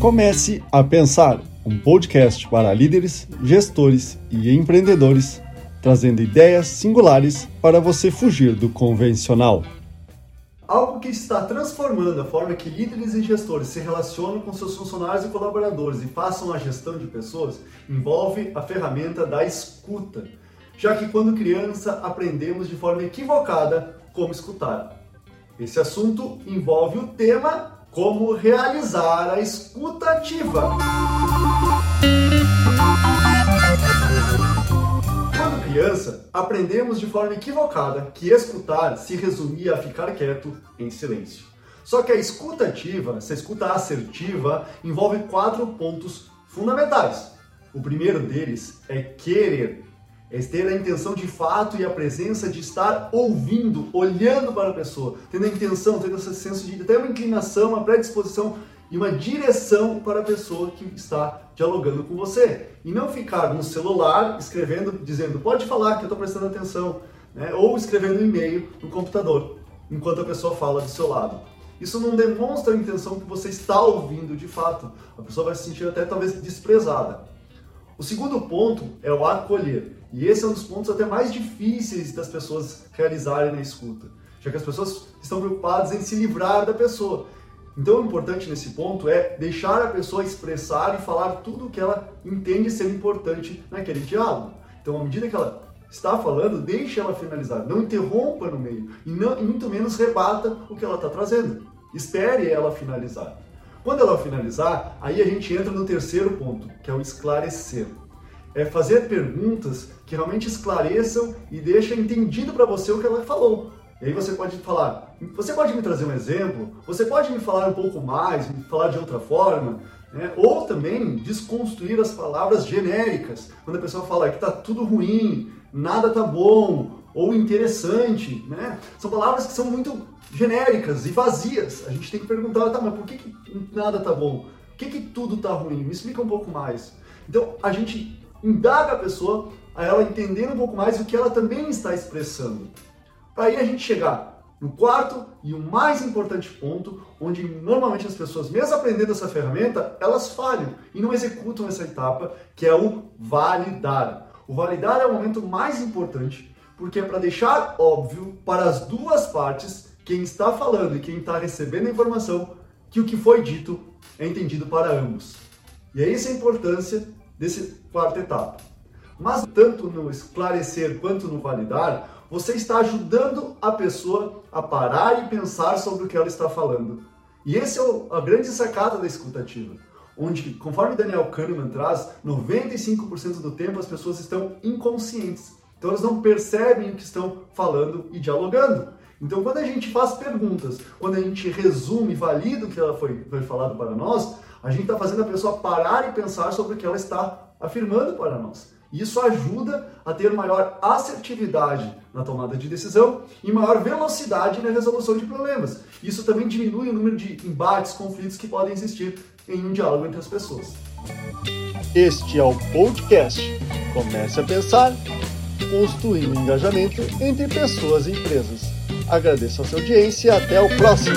Comece a Pensar, um podcast para líderes, gestores e empreendedores, trazendo ideias singulares para você fugir do convencional. Algo que está transformando a forma que líderes e gestores se relacionam com seus funcionários e colaboradores e façam a gestão de pessoas envolve a ferramenta da escuta, já que quando criança aprendemos de forma equivocada como escutar. Esse assunto envolve o tema como realizar a escuta ativa. criança, aprendemos de forma equivocada que escutar se resumia a ficar quieto em silêncio. Só que a escuta ativa, essa escuta assertiva, envolve quatro pontos fundamentais. O primeiro deles é querer, é ter a intenção de fato e a presença de estar ouvindo, olhando para a pessoa, tendo a intenção, tendo esse senso de até uma inclinação, uma predisposição e uma direção para a pessoa que está dialogando com você. E não ficar no celular escrevendo, dizendo, pode falar que eu estou prestando atenção, né? ou escrevendo um e-mail no computador, enquanto a pessoa fala do seu lado. Isso não demonstra a intenção que você está ouvindo de fato. A pessoa vai se sentir até talvez desprezada. O segundo ponto é o acolher. E esse é um dos pontos até mais difíceis das pessoas realizarem na escuta, já que as pessoas estão preocupadas em se livrar da pessoa. Então, o importante nesse ponto é deixar a pessoa expressar e falar tudo o que ela entende ser importante naquele diálogo. Então, à medida que ela está falando, deixe ela finalizar. Não interrompa no meio e, não, e muito menos rebata o que ela está trazendo. Espere ela finalizar. Quando ela finalizar, aí a gente entra no terceiro ponto, que é o esclarecer. É fazer perguntas que realmente esclareçam e deixem entendido para você o que ela falou. E aí você pode falar, você pode me trazer um exemplo? Você pode me falar um pouco mais, me falar de outra forma? Né? Ou também desconstruir as palavras genéricas, quando a pessoa fala que está tudo ruim, nada tá bom, ou interessante, né? São palavras que são muito genéricas e vazias. A gente tem que perguntar, tá, mas por que, que nada tá bom? Por que, que tudo tá ruim? Me explica um pouco mais. Então a gente indaga a pessoa a ela entender um pouco mais o que ela também está expressando. Para aí a gente chegar no quarto e o mais importante ponto, onde normalmente as pessoas, mesmo aprendendo essa ferramenta, elas falham e não executam essa etapa, que é o validar. O validar é o momento mais importante, porque é para deixar óbvio para as duas partes, quem está falando e quem está recebendo a informação, que o que foi dito é entendido para ambos. E é essa a importância desse quarta etapa. Mas tanto no esclarecer quanto no validar, você está ajudando a pessoa a parar e pensar sobre o que ela está falando. E esse é a grande sacada da escutativa, onde, conforme Daniel Kahneman traz, 95% do tempo as pessoas estão inconscientes. Então elas não percebem o que estão falando e dialogando. Então quando a gente faz perguntas, quando a gente resume valida o que ela foi, foi falado para nós, a gente está fazendo a pessoa parar e pensar sobre o que ela está afirmando para nós. Isso ajuda a ter maior assertividade na tomada de decisão e maior velocidade na resolução de problemas. Isso também diminui o número de embates, conflitos que podem existir em um diálogo entre as pessoas. Este é o podcast. Comece a pensar, construindo engajamento entre pessoas e empresas. Agradeço a sua audiência e até o próximo.